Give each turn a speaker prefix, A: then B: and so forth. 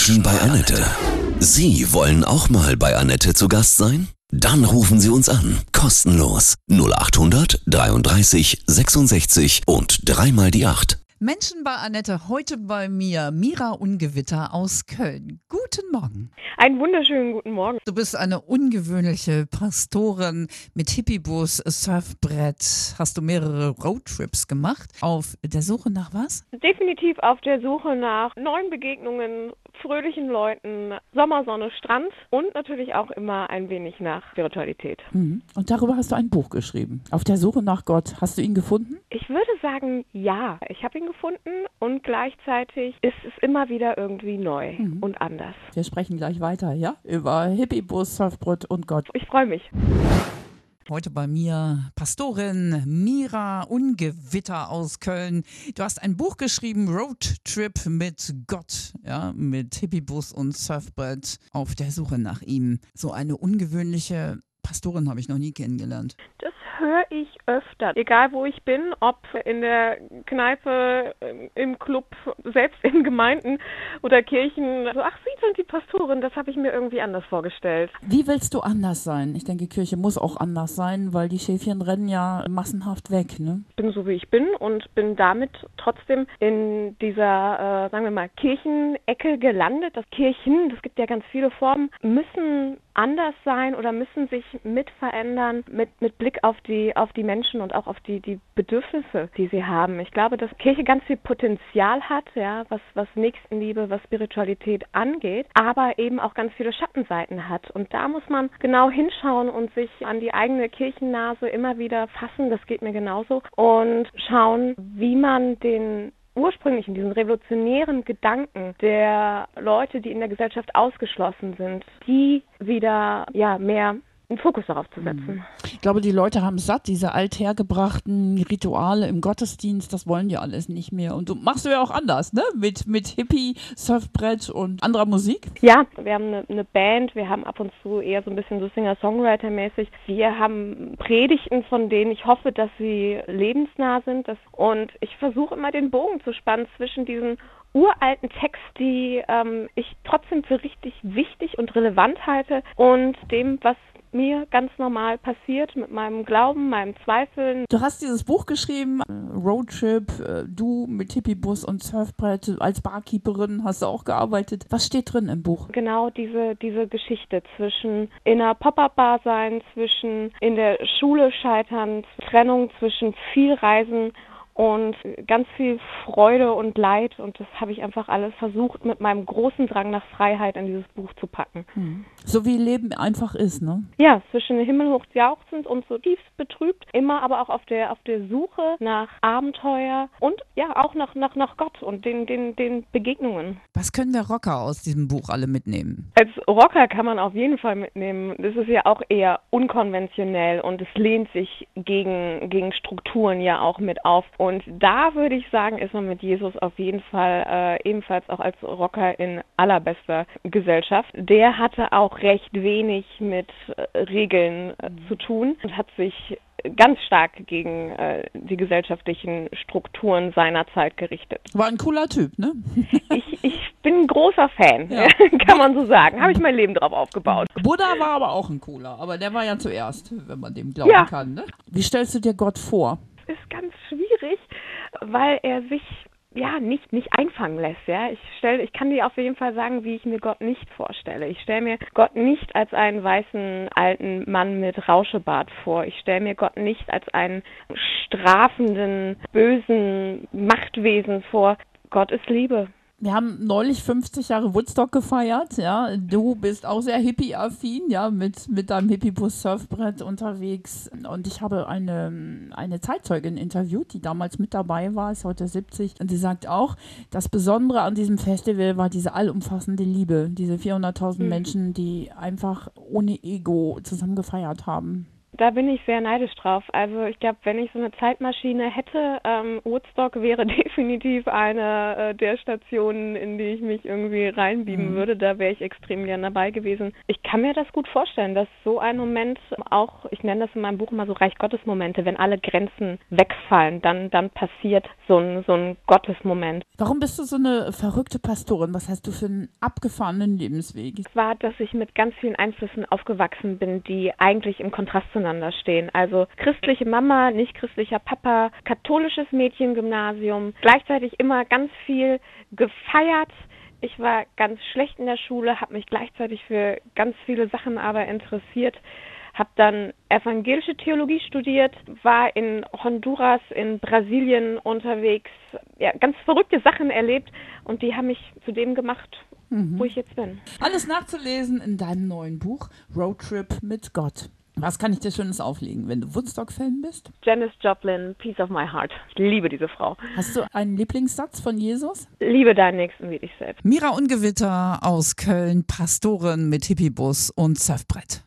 A: Menschen bei Annette. Sie wollen auch mal bei Annette zu Gast sein? Dann rufen Sie uns an. Kostenlos. 0800 33 66 und dreimal die 8.
B: Menschen bei Annette, heute bei mir Mira Ungewitter aus Köln. Guten Morgen.
C: Einen wunderschönen guten Morgen.
B: Du bist eine ungewöhnliche Pastorin mit Hippiebus, Surfbrett. Hast du mehrere Roadtrips gemacht? Auf der Suche nach was?
C: Definitiv auf der Suche nach neuen Begegnungen, fröhlichen Leuten, Sommersonne, Strand und natürlich auch immer ein wenig nach Spiritualität.
B: Mhm. Und darüber hast du ein Buch geschrieben. Auf der Suche nach Gott. Hast du ihn gefunden?
C: Ich würde sagen, ja. Ich habe ihn gefunden und gleichzeitig ist es immer wieder irgendwie neu
B: Mhm.
C: und anders.
B: Wir sprechen gleich weiter, ja? Über Hippiebus, Surfbrett und Gott.
C: Ich freue mich.
B: Heute bei mir Pastorin Mira Ungewitter aus Köln. Du hast ein Buch geschrieben, Road Trip mit Gott, ja, mit Hippiebus und Surfbrett auf der Suche nach ihm. So eine ungewöhnliche Pastorin habe ich noch nie kennengelernt.
C: Das höre ich öfter, egal wo ich bin, ob in der Kneipe, im Club, selbst in Gemeinden oder Kirchen. So, ach, Sie sind die Pastorin, das habe ich mir irgendwie anders vorgestellt.
B: Wie willst du anders sein? Ich denke, Kirche muss auch anders sein, weil die Schäfchen rennen ja massenhaft weg, ne?
C: Ich bin so, wie ich bin und bin damit trotzdem in dieser, äh, sagen wir mal, Kirchenecke gelandet. Das Kirchen, das gibt ja ganz viele Formen, müssen anders sein oder müssen sich mit verändern mit, mit Blick auf die, auf die Menschen und auch auf die, die Bedürfnisse, die sie haben. Ich glaube, dass Kirche ganz viel Potenzial hat, ja, was, was Nächstenliebe, was Spiritualität angeht, aber eben auch ganz viele Schattenseiten hat. Und da muss man genau hinschauen und sich an die eigene Kirchennase immer wieder fassen, das geht mir genauso, und schauen, wie man den ursprünglichen, diesen revolutionären Gedanken der Leute, die in der Gesellschaft ausgeschlossen sind, die wieder ja mehr einen Fokus darauf zu setzen.
B: Ich glaube, die Leute haben satt, diese althergebrachten Rituale im Gottesdienst, das wollen die alles nicht mehr. Und du machst du ja auch anders, ne? Mit, mit Hippie, Surfbrett und anderer Musik.
C: Ja, wir haben eine, eine Band, wir haben ab und zu eher so ein bisschen so Singer-Songwriter-mäßig. Wir haben Predigten, von denen ich hoffe, dass sie lebensnah sind. Das, und ich versuche immer den Bogen zu spannen zwischen diesen uralten Text, die ähm, ich trotzdem für richtig wichtig und relevant halte und dem, was mir ganz normal passiert mit meinem Glauben, meinem Zweifeln.
B: Du hast dieses Buch geschrieben, äh, Roadtrip, äh, du mit Hippiebus und Surfbrett, als Barkeeperin hast du auch gearbeitet. Was steht drin im Buch?
C: Genau diese, diese Geschichte zwischen in einer Pop-Up-Bar sein, zwischen in der Schule scheitern, Trennung zwischen viel Reisen und ganz viel Freude und Leid. Und das habe ich einfach alles versucht, mit meinem großen Drang nach Freiheit in dieses Buch zu packen.
B: So wie Leben einfach ist, ne?
C: Ja, zwischen himmelhoch jauchzend und so tiefst betrübt, immer aber auch auf der auf der Suche nach Abenteuer und ja auch nach nach nach Gott und den den den Begegnungen.
B: Was können wir Rocker aus diesem Buch alle mitnehmen?
C: Als Rocker kann man auf jeden Fall mitnehmen. Das ist ja auch eher unkonventionell und es lehnt sich gegen gegen Strukturen ja auch mit auf. Und da würde ich sagen, ist man mit Jesus auf jeden Fall äh, ebenfalls auch als Rocker in allerbester Gesellschaft. Der hatte auch recht wenig mit äh, Regeln äh, zu tun und hat sich ganz stark gegen äh, die gesellschaftlichen Strukturen seiner Zeit gerichtet.
B: War ein cooler Typ, ne?
C: Ich, ich bin ein großer Fan,
B: Ja.
C: kann man so sagen. Habe ich mein Leben drauf aufgebaut.
B: Buddha war aber auch ein cooler, aber der war ja zuerst, wenn man dem glauben
C: Ja.
B: kann, ne? Wie stellst du dir Gott vor?
C: Weil er sich ja nicht nicht einfangen lässt, ja. Ich stelle ich kann dir auf jeden Fall sagen, wie ich mir Gott nicht vorstelle. Ich stelle mir Gott nicht als einen weißen alten Mann mit Rauschebart vor. Ich stelle mir Gott nicht als einen strafenden bösen Machtwesen vor. Gott ist Liebe.
B: Wir haben neulich 50 Jahre Woodstock gefeiert, ja. Du bist auch sehr hippie-affin, ja, mit, mit deinem Hippie-Bus-Surfbrett unterwegs. Und ich habe eine, eine Zeitzeugin interviewt, die damals mit dabei war, ist heute 70. Und sie sagt auch, das Besondere an diesem Festival war diese allumfassende Liebe. Diese 400.000 Menschen, die einfach ohne Ego zusammen gefeiert haben.
C: Da bin ich sehr neidisch drauf. Also ich glaube, wenn ich so eine Zeitmaschine hätte, ähm, Woodstock wäre definitiv eine äh, der Stationen, in die ich mich irgendwie reinbieben mhm. würde. Da wäre ich extrem gern dabei gewesen. Ich kann mir das gut vorstellen, dass so ein Moment auch, ich nenne das in meinem Buch immer so Reich Gottes Momente, wenn alle Grenzen wegfallen, dann, dann passiert so ein, so ein Gottesmoment.
B: Warum bist du so eine verrückte Pastorin? Was hast du für einen abgefahrenen Lebensweg?
C: Es war, dass ich mit ganz vielen Einflüssen aufgewachsen bin, die eigentlich im Kontrast zueinander stehen. Also christliche Mama, nicht christlicher Papa, katholisches Mädchengymnasium, gleichzeitig immer ganz viel gefeiert. Ich war ganz schlecht in der Schule, habe mich gleichzeitig für ganz viele Sachen aber interessiert habe dann evangelische Theologie studiert, war in Honduras, in Brasilien unterwegs, ja, ganz verrückte Sachen erlebt und die haben mich zu dem gemacht, mhm. wo ich jetzt bin.
B: Alles nachzulesen in deinem neuen Buch Roadtrip mit Gott. Was kann ich dir Schönes auflegen, wenn du Woodstock-Fan bist?
C: Janis Joplin, Peace of My Heart. Ich liebe diese Frau.
B: Hast du einen Lieblingssatz von Jesus?
C: Liebe deinen Nächsten wie dich selbst.
B: Mira Ungewitter aus Köln, Pastorin mit Hippiebus und Surfbrett.